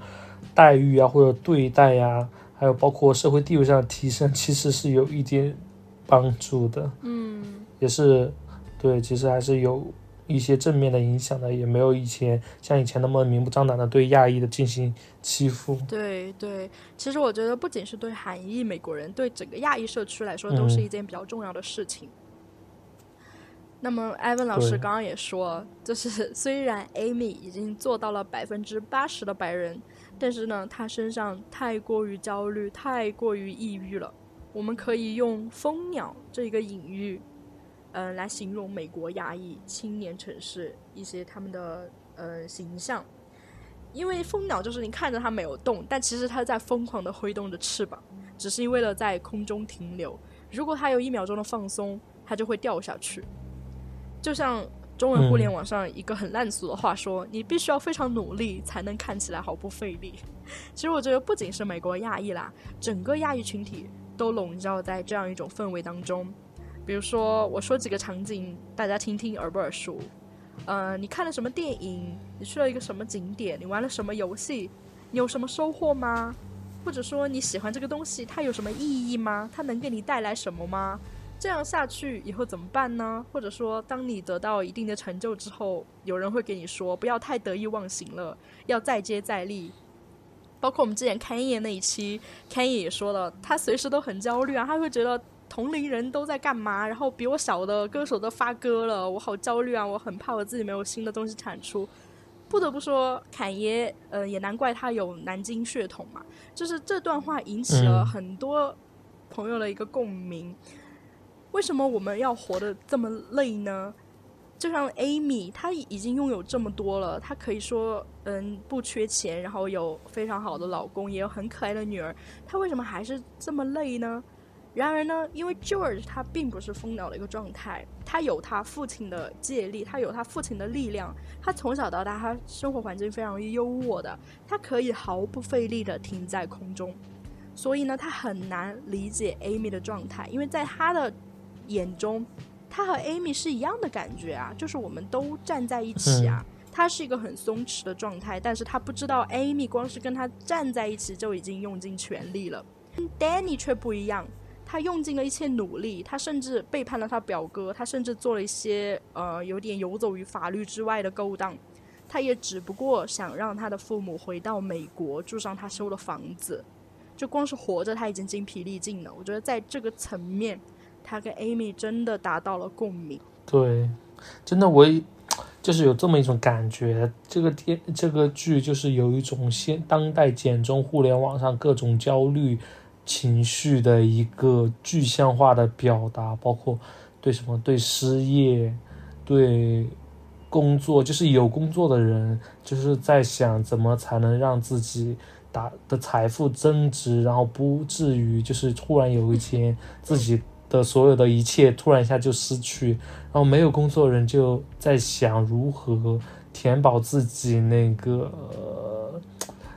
待遇啊，或者对待呀，还有包括社会地位上的提升，其实是有一点帮助的。嗯，也是，对，其实还是有。一些正面的影响的，也没有以前像以前那么明目张胆的对亚裔的进行欺负。对对，其实我觉得不仅是对韩裔美国人，对整个亚裔社区来说，都是一件比较重要的事情。那么艾文老师刚刚也说，就是 虽然 Amy 已经做到了百分之八十的白人，但是呢，她身上太过于焦虑，太过于抑郁了。我们可以用“蜂鸟”这一个隐喻。嗯，来形容美国亚裔青年城市一些他们的呃形象，因为蜂鸟就是你看着它没有动，但其实它在疯狂的挥动着翅膀，只是为了在空中停留。如果它有一秒钟的放松，它就会掉下去。就像中文互联网上一个很烂俗的话说：“你必须要非常努力才能看起来毫不费力。”其实我觉得不仅是美国亚裔啦，整个亚裔群体都笼罩在这样一种氛围当中。比如说，我说几个场景，大家听听耳不耳熟？呃，你看了什么电影？你去了一个什么景点？你玩了什么游戏？你有什么收获吗？或者说你喜欢这个东西，它有什么意义吗？它能给你带来什么吗？这样下去以后怎么办呢？或者说，当你得到一定的成就之后，有人会给你说，不要太得意忘形了，要再接再厉。包括我们之前开业那一期，开业也说了，他随时都很焦虑啊，他会觉得。同龄人都在干嘛？然后比我小的歌手都发歌了，我好焦虑啊！我很怕我自己没有新的东西产出。不得不说，侃爷，呃，也难怪他有南京血统嘛。就是这段话引起了很多朋友的一个共鸣。为什么我们要活得这么累呢？就像 Amy，她已经拥有这么多了，她可以说，嗯，不缺钱，然后有非常好的老公，也有很可爱的女儿，她为什么还是这么累呢？然而呢，因为 George 他并不是疯鸟的一个状态，他有他父亲的借力，他有他父亲的力量，他从小到大他生活环境非常优渥的，他可以毫不费力的停在空中，所以呢，他很难理解 Amy 的状态，因为在他的眼中，他和 Amy 是一样的感觉啊，就是我们都站在一起啊，他是一个很松弛的状态，但是他不知道 Amy 光是跟他站在一起就已经用尽全力了。Danny 却不一样，他用尽了一切努力，他甚至背叛了他表哥，他甚至做了一些呃有点游走于法律之外的勾当。他也只不过想让他的父母回到美国，住上他修的房子。就光是活着，他已经精疲力尽了。我觉得在这个层面，他跟 Amy 真的达到了共鸣。对，真的我 就是有这么一种感觉，这个电这个剧就是有一种现当代简中互联网上各种焦虑情绪的一个具象化的表达，包括对什么对失业，对工作，就是有工作的人就是在想怎么才能让自己打的财富增值，然后不至于就是突然有一天自己。的所有的一切突然一下就失去，然后没有工作人就在想如何填饱自己那个，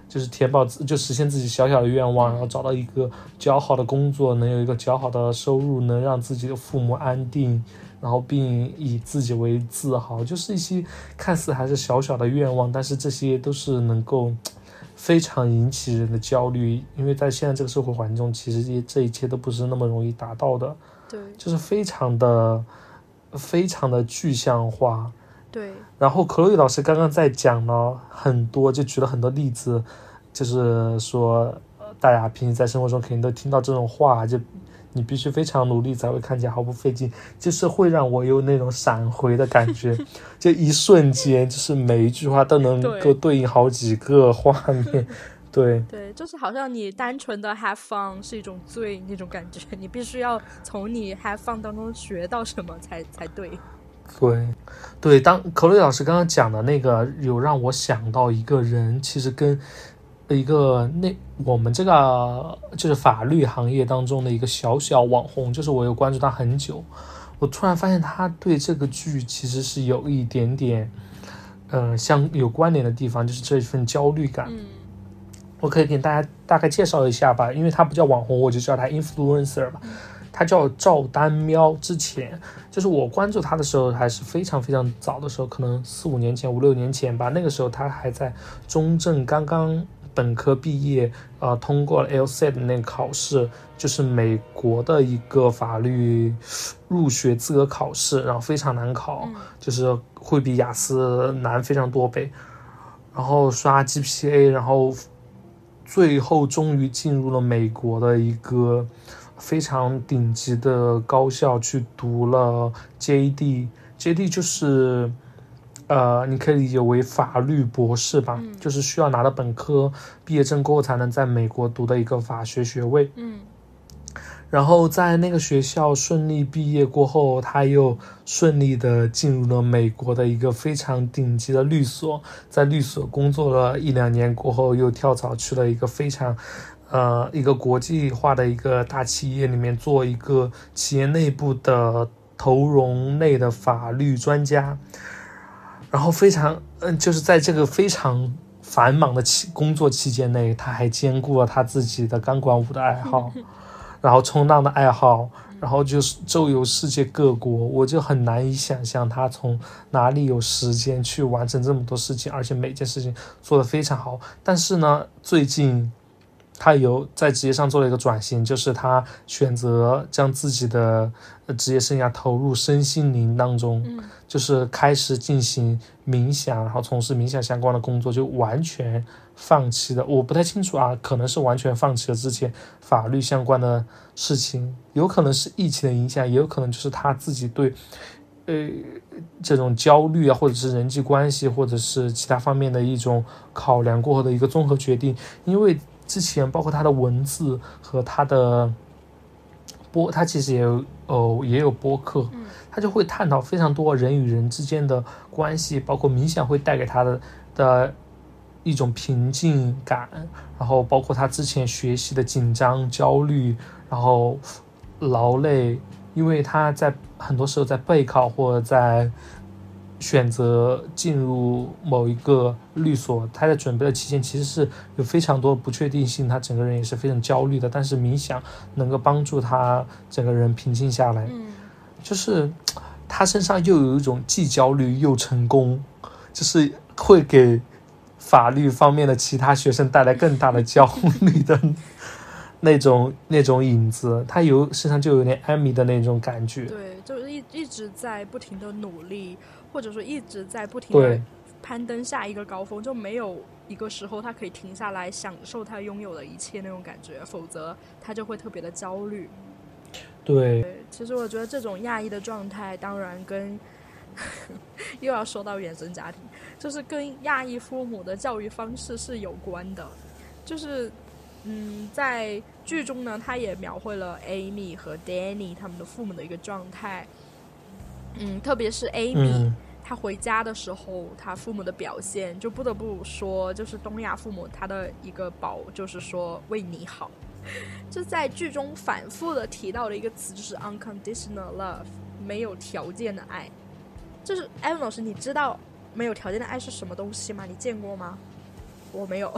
就是填饱自就实现自己小小的愿望，然后找到一个较好的工作，能有一个较好的收入，能让自己的父母安定，然后并以自己为自豪，就是一些看似还是小小的愿望，但是这些都是能够。非常引起人的焦虑，因为在现在这个社会环境中，其实这这一切都不是那么容易达到的。对，就是非常的、非常的具象化。对。然后，克洛伊老师刚刚在讲了很多，就举了很多例子，就是说，大家平时在生活中肯定都听到这种话，就。你必须非常努力才会看起来毫不费劲，就是会让我有那种闪回的感觉，就一瞬间，就是每一句话都能够对应好几个画面，对对，就是好像你单纯的 have fun 是一种罪那种感觉，你必须要从你 have fun 当中学到什么才才对，对对，当可乐老师刚刚讲的那个，有让我想到一个人，其实跟。一个那我们这个就是法律行业当中的一个小小网红，就是我有关注他很久，我突然发现他对这个剧其实是有一点点，嗯，相有关联的地方，就是这一份焦虑感。嗯，我可以给大家大概介绍一下吧，因为他不叫网红，我就叫他 influencer 吧。他叫赵丹喵，之前就是我关注他的时候还是非常非常早的时候，可能四五年前、五六年前吧，那个时候他还在中正刚刚。本科毕业，呃，通过了 LSAT 那个考试，就是美国的一个法律入学资格考试，然后非常难考，就是会比雅思难非常多倍。然后刷 GPA，然后最后终于进入了美国的一个非常顶级的高校去读了 JD，JD 就是。呃，你可以理解为法律博士吧，就是需要拿到本科毕业证过后才能在美国读的一个法学学位。嗯，然后在那个学校顺利毕业过后，他又顺利的进入了美国的一个非常顶级的律所，在律所工作了一两年过后，又跳槽去了一个非常，呃，一个国际化的一个大企业里面做一个企业内部的投融类的法律专家。然后非常，嗯，就是在这个非常繁忙的期工作期间内，他还兼顾了他自己的钢管舞的爱好，然后冲浪的爱好，然后就是周游世界各国。我就很难以想象他从哪里有时间去完成这么多事情，而且每件事情做得非常好。但是呢，最近。他有在职业上做了一个转型，就是他选择将自己的职业生涯投入身心灵当中，就是开始进行冥想，然后从事冥想相关的工作，就完全放弃了。我不太清楚啊，可能是完全放弃了之前法律相关的事情，有可能是疫情的影响，也有可能就是他自己对，呃，这种焦虑啊，或者是人际关系，或者是其他方面的一种考量过后的一个综合决定，因为。之前包括他的文字和他的播，他其实也有哦也有播客，他就会探讨非常多人与人之间的关系，包括冥想会带给他的的一种平静感，然后包括他之前学习的紧张、焦虑，然后劳累，因为他在很多时候在备考或者在。选择进入某一个律所，他在准备的期间其实是有非常多不确定性，他整个人也是非常焦虑的。但是冥想能够帮助他整个人平静下来，就是他身上又有一种既焦虑又成功，就是会给法律方面的其他学生带来更大的焦虑的 那种那种影子。他有身上就有点艾米的那种感觉。对，就是一一直在不停的努力，或者说一直在不停的攀登下一个高峰，就没有一个时候他可以停下来享受他拥有的一切那种感觉，否则他就会特别的焦虑。对，对，其实我觉得这种压抑的状态，当然跟 又要说到原生家庭，就是跟亚裔父母的教育方式是有关的。就是，嗯，在剧中呢，他也描绘了 Amy 和 Danny 他们的父母的一个状态。嗯，特别是 Amy，、嗯，他回家的时候，他父母的表现，就不得不说，就是东亚父母他的一个宝，就是说为你好。就在剧中反复的提到的一个词，就是 unconditional love，没有条件的爱。就是艾文老师，你知道没有条件的爱是什么东西吗？你见过吗？我没有。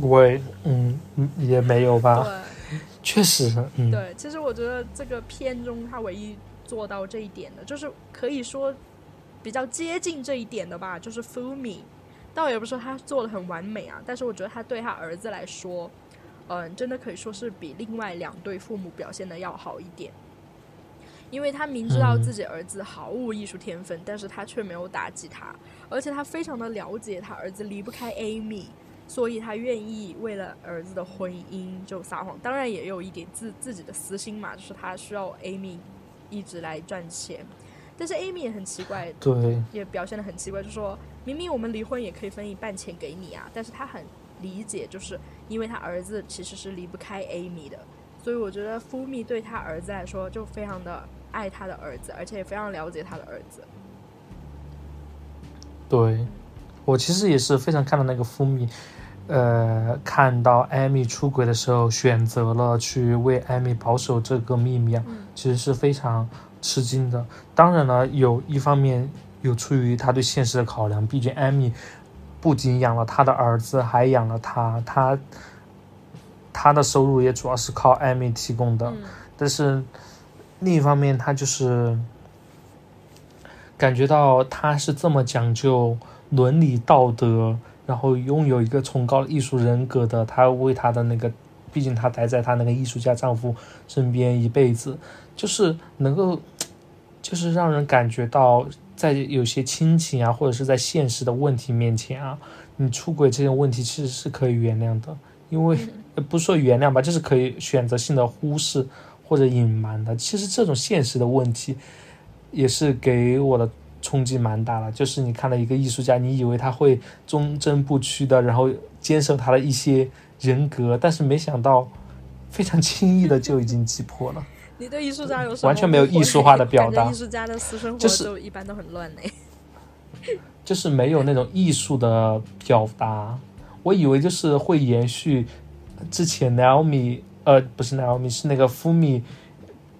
我嗯也没有吧，对。确实，嗯，对，其实我觉得这个片中他唯一做到这一点的，就是可以说比较接近这一点的吧，就是 Fumi。倒也不是说他做的很完美啊，但是我觉得他对他儿子来说，嗯，真的可以说是比另外两对父母表现的要好一点。因为他明知道嗯自己儿子毫无艺术天分，但是他却没有打击他，而且他非常的了解他儿子离不开 Amy，所以他愿意为了儿子的婚姻就撒谎，当然也有一点自自己的私心嘛，就是他需要 Amy 一直来赚钱。但是 Amy 也很奇怪，对，也表现的很奇怪，就说明明我们离婚也可以分一半钱给你啊，但是他很理解，就是因为他儿子其实是离不开 Amy 的，所以我觉得 Fumi 对他儿子来说就非常的爱他的儿子，而且也非常了解他的儿子。对，我其实也是非常看到那个福米，呃，看到艾米出轨的时候，选择了去为艾米保守这个秘密啊，嗯。其实是非常吃惊的。当然了，有一方面有出于他对现实的考量，毕竟艾米不仅养了他的儿子，还养了他，他他的收入也主要是靠艾米提供的。嗯但是另一方面，他就是感觉到他是这么讲究伦理道德，然后拥有一个崇高的艺术人格的，他为他的那个，毕竟他待在他那个艺术家丈夫身边一辈子，就是能够，就是让人感觉到在有些亲情啊，或者是在现实的问题面前啊，你出轨这些问题其实是可以原谅的，因为。呃不是说原谅吧，就是可以选择性的忽视或者隐瞒的。其实这种现实的问题，也是给我的冲击蛮大的。就是你看到一个艺术家，你以为他会忠贞不屈的，然后坚守他的一些人格，但是没想到非常轻易的就已经击破了。你对艺术家有什么完全没有艺术化的表达 艺术家的私生活就一般都很乱嘞。就是没有那种艺术的表达。我以为就是会延续之前 Naomi，呃，不是 Naomi，是那个 Fumi，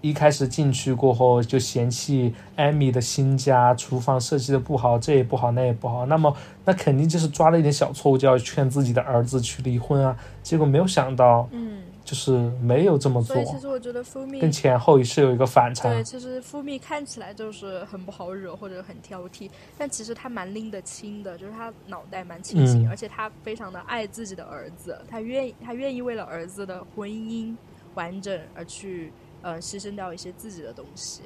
一开始进去过后就嫌弃 Amy 的新家厨房设计的不好，这也不好，那也不好。那么那肯定就是抓了一点小错误，就要劝自己的儿子去离婚啊。结果没有想到，嗯，就是没有这么做所以，其实我觉得 Fumi 跟前后是有一个反差。对，其实富密看起来就是很不好惹或者很挑剔，但其实他蛮拎得清的，就是他脑袋蛮清醒，嗯而且他非常的爱自己的儿子，他愿意他愿意为了儿子的婚姻完整而去呃牺牲掉一些自己的东西。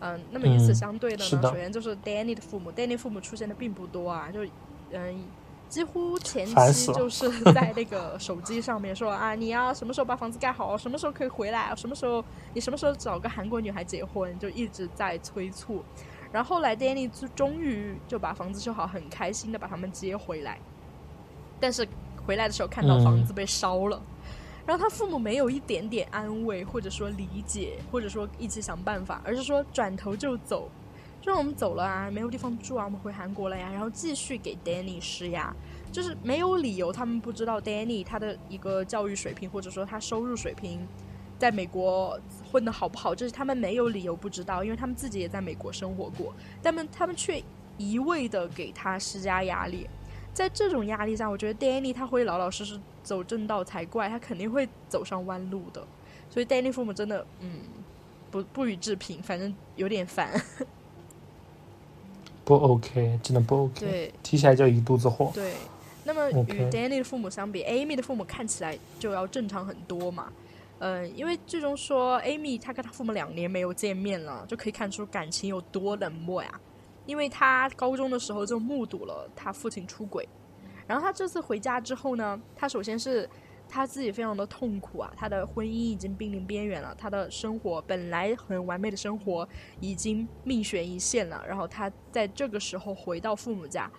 嗯，那么与此嗯相对的呢，首先就是 Danny 的父母，Danny 父母出现的并不多啊，就嗯。几乎前期就是在那个手机上面说 啊，你要什么时候把房子盖好，什么时候可以回来，什么时候你什么时候找个韩国女孩结婚，就一直在催促。然后后来 Danny 就终于就把房子修好，很开心的把他们接回来。但是回来的时候看到房子被烧了，然后他父母没有一点点安慰，或者说理解，或者说一起想办法，而是说转头就走。就我们走了啊，没有地方住啊，我们回韩国了呀，然后继续给 Danny 施压，就是没有理由，他们不知道 Danny 他的一个教育水平，或者说他收入水平，在美国混的好不好，就是他们没有理由不知道，因为他们自己也在美国生活过，但们他们却一味的给他施加压力，在这种压力下，我觉得 Danny 他会老老实实走正道才怪，他肯定会走上弯路的，所以 Danny 父母真的嗯不不予置评，反正有点烦。不 OK，真的不 OK，对提起来就一肚子火。对。那么与 Danny 的父母相比，Amy 的父母看起来就要正常很多嘛。嗯，因为最终说 Amy 她跟她父母两年没有见面了，就可以看出感情有多冷漠呀。因为她高中的时候就目睹了她父亲出轨，然后她这次回家之后呢，她首先是他自己非常的痛苦啊，他的婚姻已经濒临边缘了，他的生活本来很完美的生活已经命悬一线了，然后他在这个时候回到父母家。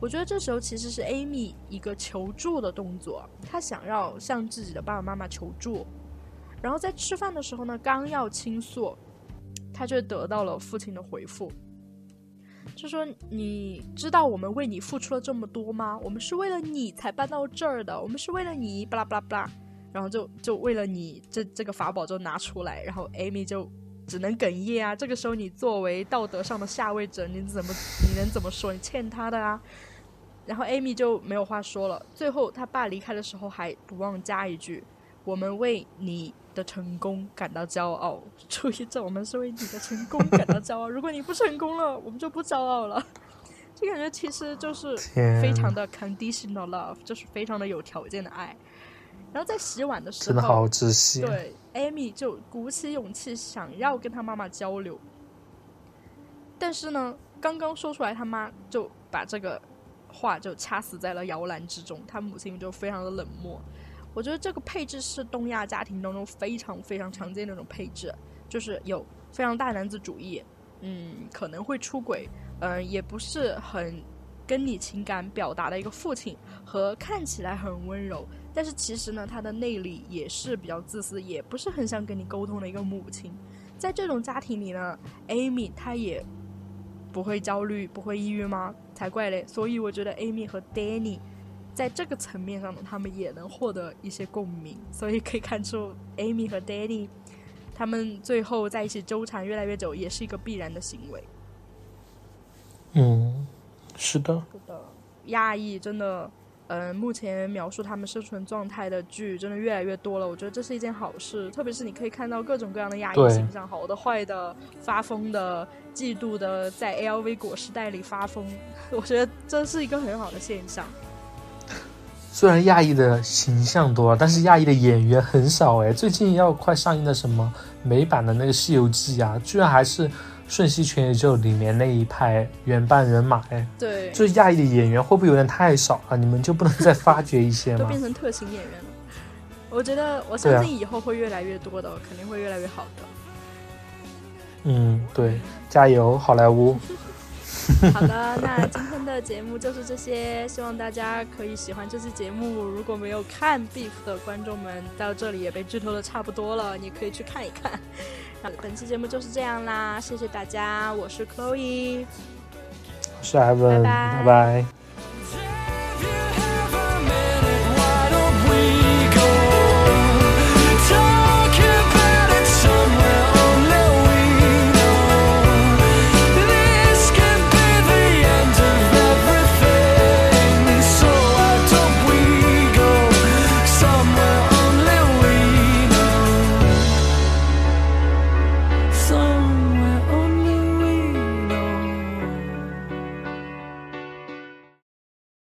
我觉得这时候其实是 Amy 一个求助的动作，她想要向自己的爸爸妈妈求助。然后在吃饭的时候呢，刚要倾诉，她却得到了父亲的回复，就说：“你知道我们为你付出了这么多吗？我们是为了你才搬到这儿的，我们是为了你，巴拉巴拉巴拉。”然后就就为了你，这这个法宝就拿出来，然后 Amy 就只能哽咽啊。这个时候你作为道德上的下位者，你怎么你能怎么说？你欠他的啊。然后 Amy 就没有话说了。最后他爸离开的时候还不忘加一句：“我们为你的成功感到骄傲。”注意，这我们是为你的成功感到骄傲。如果你不成功了，我们就不骄傲了。这感觉其实就是非常的 conditional love，就是非常的有条件的爱。然后在洗碗的时候，真的好窒息。对，Amy 就鼓起勇气想要跟他妈妈交流，但是呢，刚刚说出来，他妈就把这个话就掐死在了摇篮之中，他母亲就非常的冷漠。我觉得这个配置是东亚家庭当中非常非常常见的那种配置，就是有非常大男子主义，嗯，可能会出轨，嗯、也不是很跟你情感表达的一个父亲，和看起来很温柔，但是其实呢，他的内里也是比较自私，也不是很想跟你沟通的一个母亲。在这种家庭里呢，Amy 她也不会焦虑，不会抑郁吗？才怪嘞！所以我觉得 Amy 和 Danny 在这个层面上呢，他们也能获得一些共鸣，所以可以看出 Amy 和 Danny 他们最后在一起纠缠越来越久，也是一个必然的行为。嗯，是的，是的，亚裔真的，嗯、目前描述他们生存状态的剧真的越来越多了。我觉得这是一件好事，特别是你可以看到各种各样的亚裔对形象，好的、坏的、发疯的、嫉妒的，在 LV 果实袋里发疯，我觉得这是一个很好的现象。虽然亚裔的形象多了，但是亚裔的演员很少哎。最近要快上映的什么美版的那个《西游记》啊，居然还是《瞬息全宇宙》里面那一派原班人马哎。对，就亚裔的演员会不会有点太少了？你们就不能再发掘一些吗 都变？成特型演员了。我觉得，我相信以后会越来越多的，肯定会越来越好的。嗯，对，加油，好莱坞。好的，那今天的节目就是这些，希望大家可以喜欢这期节目。如果没有看 Beef 的观众们，到这里也被剧透的差不多了，你可以去看一看。那本期节目就是这样啦，谢谢大家，我是 Chloe。我是 Evan，拜拜拜拜